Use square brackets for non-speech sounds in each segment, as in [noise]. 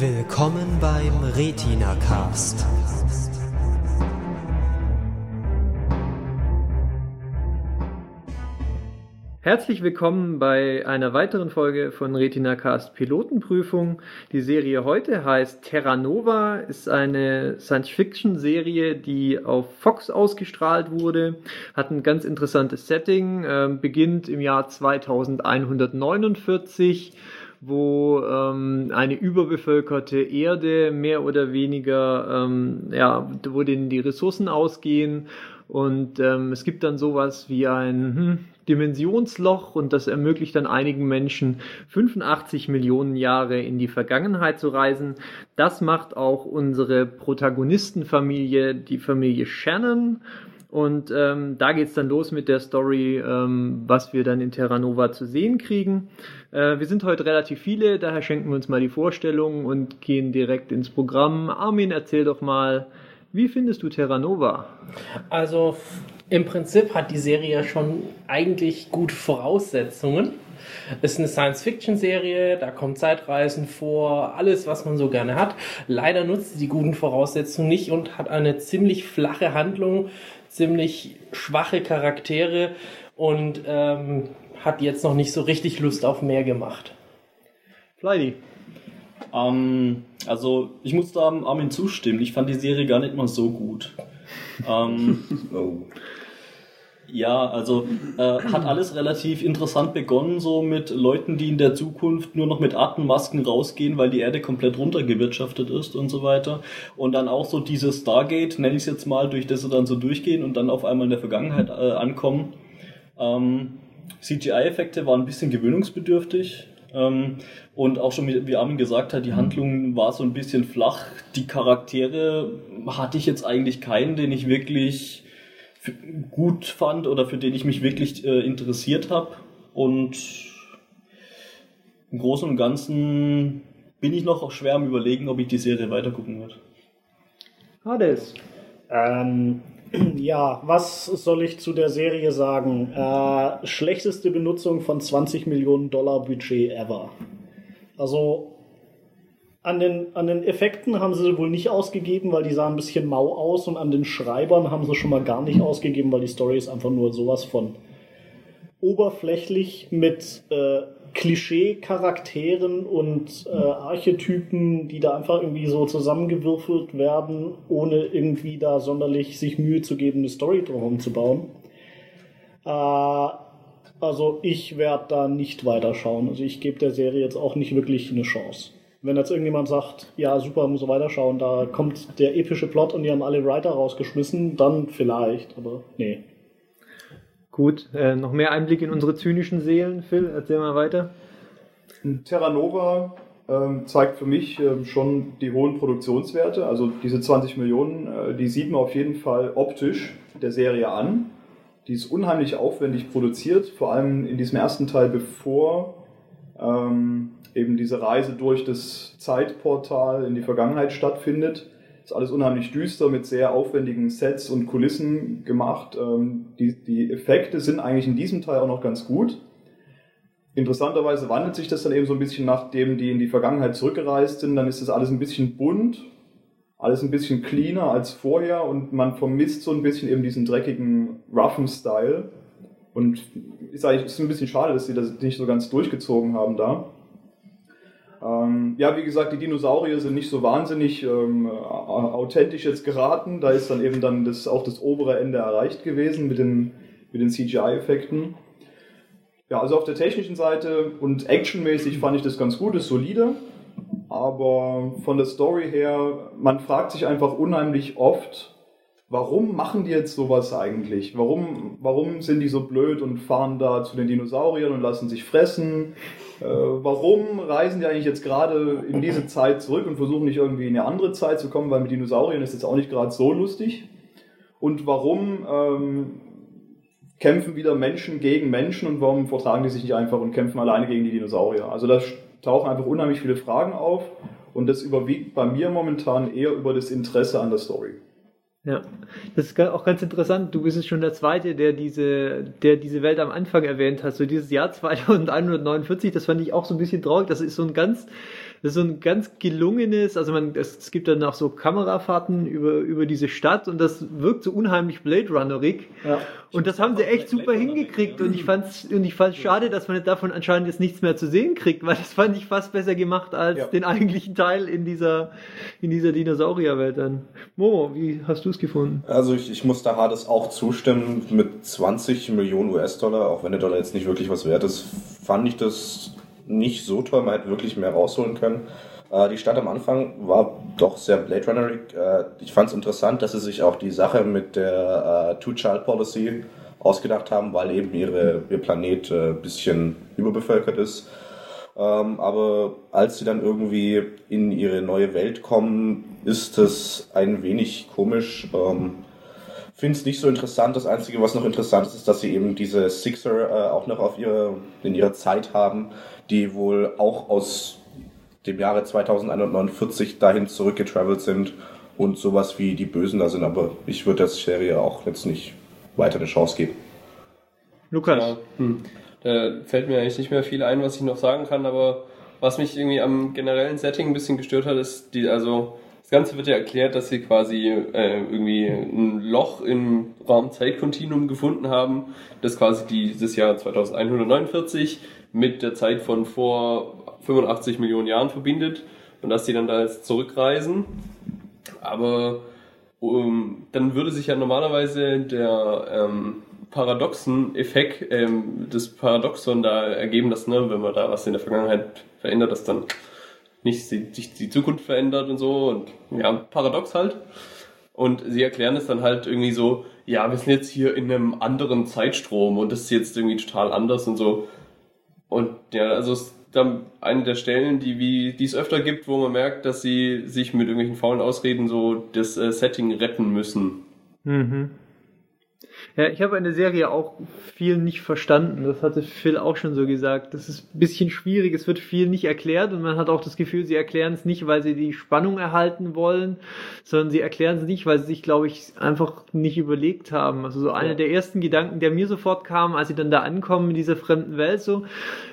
Willkommen beim Retina Cast. Herzlich willkommen bei einer weiteren Folge von RetinaCast Pilotenprüfung. Die Serie heute heißt Terra Nova, ist eine Science-Fiction-Serie, die auf Fox ausgestrahlt wurde, hat ein ganz interessantes Setting, äh, beginnt im Jahr 2149 wo ähm, eine überbevölkerte Erde mehr oder weniger, ähm, ja, wo denen die Ressourcen ausgehen und ähm, es gibt dann sowas wie ein hm, Dimensionsloch und das ermöglicht dann einigen Menschen 85 Millionen Jahre in die Vergangenheit zu reisen. Das macht auch unsere Protagonistenfamilie, die Familie Shannon. Und ähm, da geht's dann los mit der Story, ähm, was wir dann in Terra Nova zu sehen kriegen. Äh, wir sind heute relativ viele, daher schenken wir uns mal die Vorstellung und gehen direkt ins Programm. Armin, erzähl doch mal, wie findest du Terra Nova? Also im Prinzip hat die Serie schon eigentlich gute Voraussetzungen. Es ist eine Science-Fiction-Serie, da kommt Zeitreisen vor, alles, was man so gerne hat. Leider nutzt sie die guten Voraussetzungen nicht und hat eine ziemlich flache Handlung, ziemlich schwache Charaktere und ähm, hat jetzt noch nicht so richtig Lust auf mehr gemacht. Flydi. Ähm, also ich muss da Armin zustimmen. Ich fand die Serie gar nicht mal so gut. ähm, [laughs] oh. Ja, also äh, hat alles relativ interessant begonnen, so mit Leuten, die in der Zukunft nur noch mit Atemmasken rausgehen, weil die Erde komplett runtergewirtschaftet ist und so weiter. Und dann auch so dieses Stargate, nenne ich es jetzt mal, durch das sie dann so durchgehen und dann auf einmal in der Vergangenheit äh, ankommen. Ähm, CGI-Effekte waren ein bisschen gewöhnungsbedürftig. Ähm, und auch schon, wie Armin gesagt hat, die Handlung war so ein bisschen flach. Die Charaktere hatte ich jetzt eigentlich keinen, den ich wirklich gut fand oder für den ich mich wirklich äh, interessiert habe. Und im Großen und Ganzen bin ich noch schwer am Überlegen, ob ich die Serie weitergucken werde. Hades. Ähm, [clears throat] ja, was soll ich zu der Serie sagen? Äh, schlechteste Benutzung von 20 Millionen Dollar Budget ever. Also an den, an den Effekten haben sie wohl nicht ausgegeben, weil die sahen ein bisschen mau aus und an den Schreibern haben sie schon mal gar nicht ausgegeben, weil die Story ist einfach nur sowas von oberflächlich mit äh, Klischee-Charakteren und äh, Archetypen, die da einfach irgendwie so zusammengewürfelt werden, ohne irgendwie da sonderlich sich Mühe zu geben, eine Story drum zu bauen. Äh, also ich werde da nicht weiterschauen. Also ich gebe der Serie jetzt auch nicht wirklich eine Chance. Wenn jetzt irgendjemand sagt, ja super, muss weiterschauen, da kommt der epische Plot und die haben alle Writer rausgeschmissen, dann vielleicht, aber nee. Gut, äh, noch mehr Einblick in unsere zynischen Seelen. Phil, erzähl mal weiter. Terra Nova ähm, zeigt für mich ähm, schon die hohen Produktionswerte. Also diese 20 Millionen, äh, die sieht man auf jeden Fall optisch der Serie an. Die ist unheimlich aufwendig produziert, vor allem in diesem ersten Teil, bevor ähm, eben diese Reise durch das Zeitportal in die Vergangenheit stattfindet. Ist alles unheimlich düster mit sehr aufwendigen Sets und Kulissen gemacht. Ähm, die, die Effekte sind eigentlich in diesem Teil auch noch ganz gut. Interessanterweise wandelt sich das dann eben so ein bisschen, nachdem die in die Vergangenheit zurückgereist sind. Dann ist das alles ein bisschen bunt, alles ein bisschen cleaner als vorher und man vermisst so ein bisschen eben diesen dreckigen, roughen Style. Und ist eigentlich ist ein bisschen schade, dass sie das nicht so ganz durchgezogen haben da. Ähm, ja, wie gesagt, die Dinosaurier sind nicht so wahnsinnig ähm, authentisch jetzt geraten. Da ist dann eben dann das, auch das obere Ende erreicht gewesen mit den, mit den CGI-Effekten. Ja, also auf der technischen Seite und actionmäßig fand ich das ganz gut, ist solide. Aber von der Story her, man fragt sich einfach unheimlich oft, warum machen die jetzt sowas eigentlich? Warum, warum sind die so blöd und fahren da zu den Dinosauriern und lassen sich fressen? Äh, warum reisen die eigentlich jetzt gerade in diese Zeit zurück und versuchen nicht irgendwie in eine andere Zeit zu kommen, weil mit Dinosauriern ist jetzt auch nicht gerade so lustig? Und warum ähm, kämpfen wieder Menschen gegen Menschen und warum vertragen die sich nicht einfach und kämpfen alleine gegen die Dinosaurier? Also da tauchen einfach unheimlich viele Fragen auf und das überwiegt bei mir momentan eher über das Interesse an der Story. Ja, das ist auch ganz interessant. Du bist jetzt schon der Zweite, der diese, der diese Welt am Anfang erwähnt hat. So dieses Jahr [laughs] 2149, das fand ich auch so ein bisschen traurig. Das ist so ein ganz Das ist so ein ganz gelungenes, also man, es, es gibt dann auch so Kamerafahrten über, über diese Stadt und das wirkt so unheimlich Blade Runnerig. Ja. Und das haben sie echt super hingekriegt und ich fand's, und ich fand's schade, dass man davon anscheinend jetzt nichts mehr zu sehen kriegt, weil das fand ich fast besser gemacht als Ja. den eigentlichen Teil in dieser, in dieser Dinosaurierwelt dann. Momo, wie hast du es gefunden? Also ich, ich muss da Hades auch zustimmen. Mit 20 Millionen US-Dollar, auch wenn der Dollar jetzt nicht wirklich was wert ist, fand ich das nicht so toll. Man hätte wirklich mehr rausholen können. Äh, die Stadt am Anfang war doch sehr Blade Runnerig. Äh, ich fand es interessant, dass sie sich auch die Sache mit der äh, Two-Child-Policy ausgedacht haben, weil eben ihre, ihr Planet ein äh, bisschen überbevölkert ist. Ähm, aber als sie dann irgendwie in ihre neue Welt kommen, ist es ein wenig komisch. Ähm, Finde es nicht so interessant. Das Einzige, was noch interessant ist, ist, dass sie eben diese Sixer äh, auch noch auf ihre, in ihrer Zeit haben, die wohl auch aus dem Jahre 2149 dahin zurückgetravelt sind und sowas wie die Bösen da sind. Aber ich würde der Serie auch jetzt nicht weiter eine Chance geben. Lukas. Ja, hm. Da fällt mir eigentlich nicht mehr viel ein, was ich noch sagen kann, aber was mich irgendwie am generellen Setting ein bisschen gestört hat, ist die, also das Ganze wird ja erklärt, dass sie quasi äh, irgendwie ein Loch im Raum-Zeit-Kontinuum gefunden haben, das quasi dieses Jahr 2149 mit der Zeit von vor 85 Millionen Jahren verbindet und dass die dann da jetzt zurückreisen. Aber um, dann würde sich ja normalerweise der ähm, Paradoxen-Effekt, ähm, das Paradoxon da ergeben, dass, ne, wenn man da was in der Vergangenheit verändert, dass dann nicht sich die Zukunft verändert und so und ja, paradox halt. Und sie erklären es dann halt irgendwie so, ja, wir sind jetzt hier in einem anderen Zeitstrom und das ist jetzt irgendwie total anders und so. Und ja, also es ist dann eine der Stellen, die wie die es öfter gibt, wo man merkt, dass sie sich mit irgendwelchen faulen Ausreden so das äh, Setting retten müssen. Mhm. Ja, ich habe eine Serie auch viel nicht verstanden. Das hatte Phil auch schon so gesagt. Das ist ein bisschen schwierig. Es wird viel nicht erklärt und man hat auch das Gefühl, sie erklären es nicht, weil sie die Spannung erhalten wollen, sondern sie erklären es nicht, weil sie sich, glaube ich, einfach nicht überlegt haben. Also so einer der ersten Gedanken, der mir sofort kam, als sie dann da ankommen in dieser fremden Welt, so,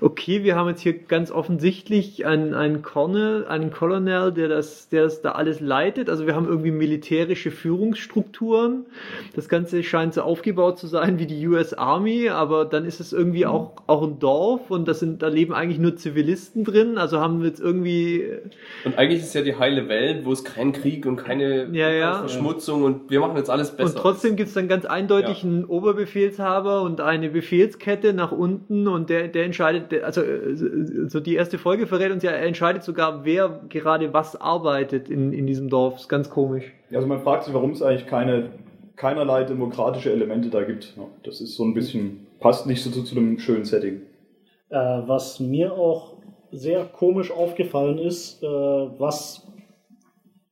okay, wir haben jetzt hier ganz offensichtlich einen, einen Colonel, einen Colonel, der das, der das da alles leitet. Also wir haben irgendwie militärische Führungsstrukturen. Das Ganze scheint so aufgebaut zu sein wie die US Army, aber dann ist es irgendwie auch, auch ein Dorf und das sind, da leben eigentlich nur Zivilisten drin. Also haben wir jetzt irgendwie, Und eigentlich ist ja die heile Welt, wo es keinen Krieg und keine Ja, ja. Verschmutzung und wir machen jetzt alles besser. und trotzdem gibt es dann ganz eindeutig Ja. einen Oberbefehlshaber und eine Befehlskette nach unten und der, der entscheidet, der- also äh, so die erste Folge verrät uns ja, er entscheidet sogar, wer gerade was arbeitet in, in diesem Dorf. ist ganz komisch. Also man fragt sich, warum es eigentlich keine, keinerlei demokratische Elemente da gibt. Das ist so ein bisschen, passt nicht so zu, zu einem schönen Setting. Äh, was mir auch sehr komisch aufgefallen ist, äh, was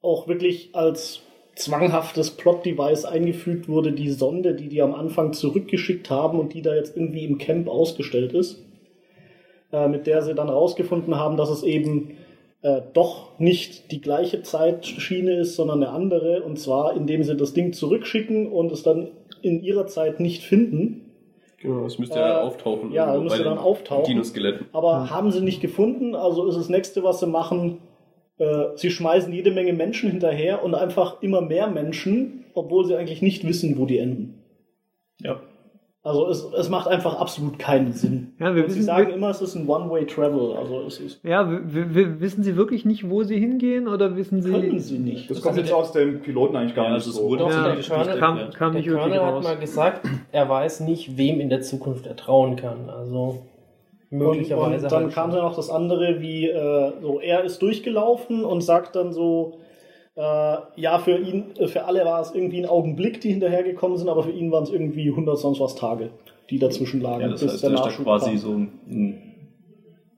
auch wirklich als zwanghaftes Plot-Device eingefügt wurde, die Sonde, die die am Anfang zurückgeschickt haben und die da jetzt irgendwie im Camp ausgestellt ist, äh, mit der sie dann rausgefunden haben, dass es eben äh, doch nicht die gleiche Zeitschiene ist, sondern eine andere, und zwar indem sie das Ding zurückschicken und es dann in ihrer Zeit nicht finden. Genau, das müsste ja Äh, auftauchen. ja, irgendwo müsste dann auftauchen. Dinoskeletten. Aber haben sie nicht gefunden, also ist das nächste, was sie machen, äh, sie schmeißen jede Menge Menschen hinterher und einfach immer mehr Menschen, obwohl sie eigentlich nicht wissen, wo die enden. Ja. Also es, es macht einfach absolut keinen Sinn. Ja, wir und sie wissen- sagen wir- immer, es ist ein One-Way-Travel. Also es ist, Ja, wissen Sie wirklich nicht, wo Sie hingehen oder wissen Sie? können sie nicht. Das kommt jetzt aus dem Piloten eigentlich gar Ja, nicht also es wurde auch Ja, so der nicht Körner kam, kam Der nicht Körner hat raus. mal gesagt, er weiß nicht, wem in der Zukunft er trauen kann. Also Und, möglicherweise. und dann halt kam schon. dann noch das andere, wie äh, so er ist durchgelaufen und sagt dann so, ja, für ihn, äh, für alle war es irgendwie ein Augenblick, die hinterhergekommen sind, aber für ihn waren es irgendwie 100 sonst was Tage, die dazwischen lagen. Ja, das bis heißt, der er Nachschub quasi kam. so ein,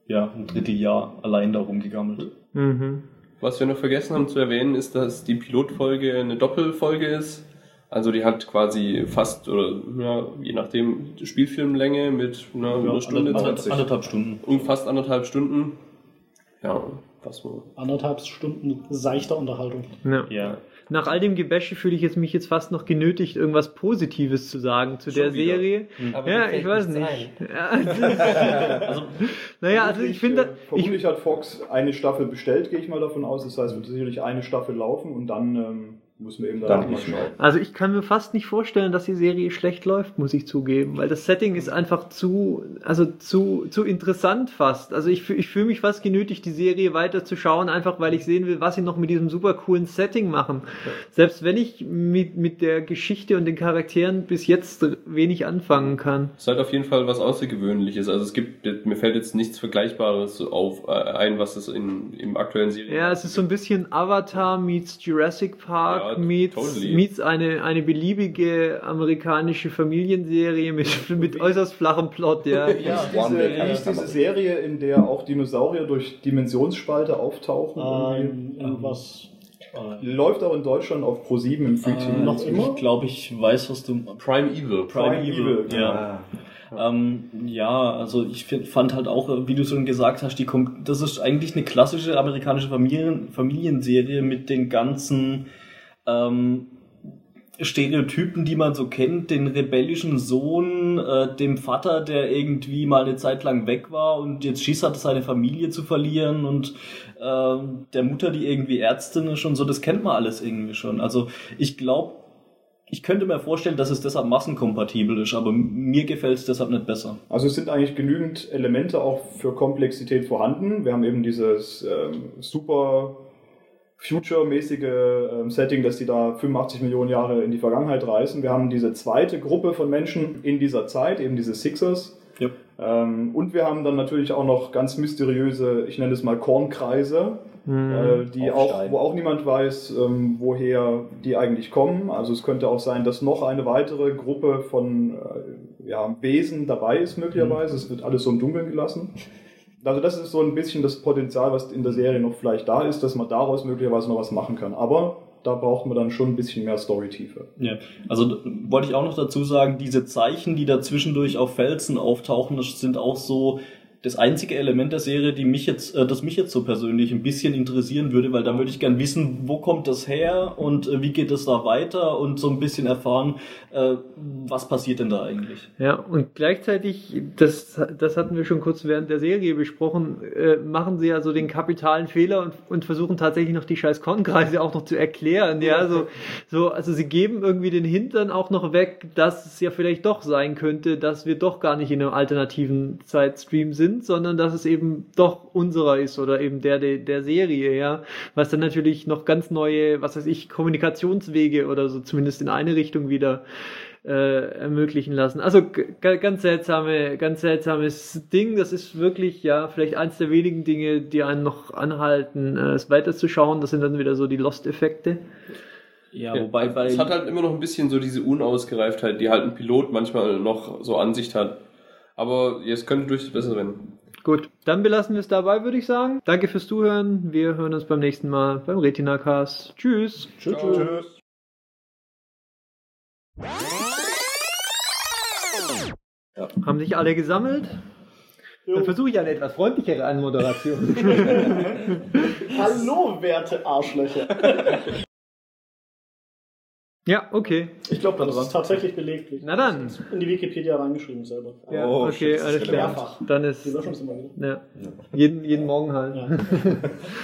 ja, ein Dritteljahr allein da rumgegammelt. Mhm. Was wir noch vergessen haben zu erwähnen, ist, dass die Pilotfolge eine Doppelfolge ist. Also die hat quasi fast, oder ja, je nachdem, Spielfilmlänge mit einer, einer Stunde, anderthalb, 20, anderthalb Stunden. um fast anderthalb Stunden. Ja, was wohl. Anderthalb Stunden seichter Unterhaltung. Ja. Ja. nach all dem Gebäsche fühle ich jetzt mich jetzt fast noch genötigt, irgendwas Positives zu sagen zu der wieder. Serie. Aber ja, ich weiß nicht. Ja, [laughs] Also, naja, also ich finde, äh, vermutlich hat Fox eine Staffel bestellt, gehe ich mal davon aus. Das heißt, es wird sicherlich eine Staffel laufen und dann ähm, muss man eben Dann nicht schauen. Also ich kann mir fast nicht vorstellen, dass die Serie schlecht läuft, muss ich zugeben, weil das Setting ist einfach zu, also zu, zu interessant fast. Also ich, ich fühle mich fast genötigt, die Serie weiter zu schauen, einfach weil ich sehen will, was sie noch mit diesem super coolen Setting machen. Selbst wenn ich mit, mit der Geschichte und den Charakteren bis jetzt wenig anfangen kann. Es ist halt auf jeden Fall was Außergewöhnliches. Also es gibt, mir fällt jetzt nichts Vergleichbares auf äh, ein, was es in, im aktuellen Serien Ja, es ist so ein bisschen Avatar meets Jurassic Park Ja, meets, totally. meets eine, eine beliebige amerikanische Familienserie mit, [laughs] mit äußerst flachem Plot, ja. Ja, diese, diese Serie, in der auch Dinosaurier durch Dimensionsspalte auftauchen? Ähm, Irgendwie? irgendwas. Läuft auch in Deutschland auf Pro7 im Free TV. noch immer? Ich glaube, ich weiß, was du. Prime Evil. Prime Evil, genau. ja. Ähm, ja, also ich fand halt auch, äh, wie du schon gesagt hast, die das ist eigentlich eine klassische amerikanische Familien Familienserie mit den ganzen ähm, Stereotypen, die man so kennt, den rebellischen Sohn, äh, dem Vater, der irgendwie mal eine Zeit lang weg war und jetzt Schiss hatte, seine Familie zu verlieren und ähm, der Mutter, die irgendwie Ärztin ist und so, das kennt man alles irgendwie schon. Also ich glaube, ich könnte mir vorstellen, dass es deshalb massenkompatibel ist, aber mir gefällt es deshalb nicht besser. Also es sind eigentlich genügend Elemente auch für Komplexität vorhanden. Wir haben eben dieses ähm, super Future-mäßige ähm, Setting, dass die da 85 Millionen Jahre in die Vergangenheit reisen. Wir haben diese zweite Gruppe von Menschen in dieser Zeit, eben diese Sixers. Ja. Ähm, und wir haben dann natürlich auch noch ganz mysteriöse, ich nenne es mal Kornkreise, äh, die auch, wo auch niemand weiß, ähm, woher die eigentlich kommen. Also es könnte auch sein, dass noch eine weitere Gruppe von äh, ja, Wesen dabei ist möglicherweise. Es wird alles so im Dunkeln gelassen. Also das ist so ein bisschen das Potenzial, was in der Serie noch vielleicht da ist, dass man daraus möglicherweise noch was machen kann. Aber da braucht man dann schon ein bisschen mehr Storytiefe. Ja, also wollte ich auch noch dazu sagen, diese Zeichen, die da zwischendurch auf Felsen auftauchen, das sind auch so das einzige Element der Serie, die mich jetzt, äh, das mich jetzt so persönlich ein bisschen interessieren würde, weil da würde ich gern wissen, wo kommt das her und äh, wie geht es da weiter und so ein bisschen erfahren, äh, was passiert denn da eigentlich? Ja, und gleichzeitig, das, das hatten wir schon kurz während der Serie besprochen, äh, machen sie ja so den kapitalen Fehler und, und versuchen tatsächlich noch die scheiß Kornkreise auch noch zu erklären. Ja, so, so, also sie geben irgendwie den Hintern auch noch weg, dass es ja vielleicht doch sein könnte, dass wir doch gar nicht in einem alternativen Zeitstream sind, sondern dass es eben doch unserer ist oder eben der der, der Serie, ja. Was dann natürlich noch ganz neue, was weiß ich, Kommunikationswege oder so zumindest in eine Richtung wieder äh, ermöglichen lassen. Also ganz seltsame, ganz seltsames Ding. Das ist wirklich ja vielleicht eins der wenigen Dinge, die einen noch anhalten, äh, es weiterzuschauen. Das sind dann wieder so die Lost-Effekte. Ja, wobei bei Es hat halt immer noch ein bisschen so diese Unausgereiftheit, die halt ein Pilot manchmal noch so an sich hat. Aber es könnte durchaus besser werden. Gut, dann belassen wir es dabei, würde ich sagen. Danke fürs Zuhören. Wir hören uns beim nächsten Mal beim Retina Cast. Tschüss. Tschüss. tschüss. Haben sich alle gesammelt? Dann versuche ich eine etwas freundlichere Anmoderation. [laughs] Hallo, werte Arschlöcher. [laughs] ja, okay. Ich glaube, Das ist tatsächlich beleglich. Na dann. In die Wikipedia reingeschrieben selber. Ja, Oh, okay, shit, das ist alles klar. Mehrfach. Dann ist Die löschen es immer wieder. ja, jeden, jeden Morgen halt. Ja.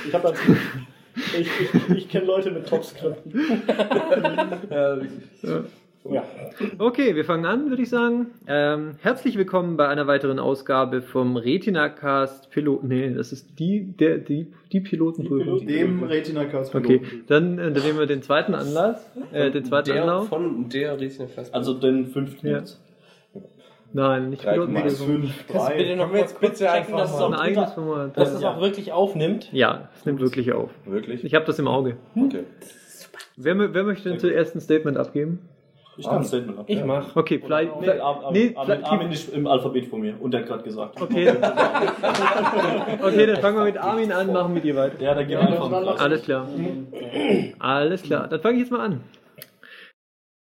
Ich habe als. Ich, ich, ich kenne Leute mit Top-Skripten. [laughs] Ja. Okay, wir fangen an, würde ich sagen. Ähm, herzlich willkommen bei einer weiteren Ausgabe vom Retina Cast Piloten. Nee, das ist die, der, die, die Pilotenprüfung. Dem Retina Cast Okay, dann äh, dann nehmen wir den zweiten Anlass, äh, den zweiten Der Anlauf. von der Retina Fest. also den fünften Ja. jetzt. Nein, nicht Pilotenprüfung. fünf, Kannst du bitte noch kurz, bitte checken, einfach dass es auch, Ein eigenes Format. dass es auch wirklich aufnimmt? Ja, es nimmt wirklich auf. Wirklich? Ich habe das im Auge. Okay. Wer, wer möchte denn zuerst ein Statement abgeben? Ich kann ein Statement ab. Ich mach. Okay, vielleicht. Nee, Ar Ar nee, Armin, Armin ist im Alphabet von mir und der hat gerade gesagt. okay. okay, dann fangen wir mit Armin an, machen mit dir weiter. Ja, dann gehen wir einfach. Alles klar. Alles klar. Dann fange ich jetzt mal an.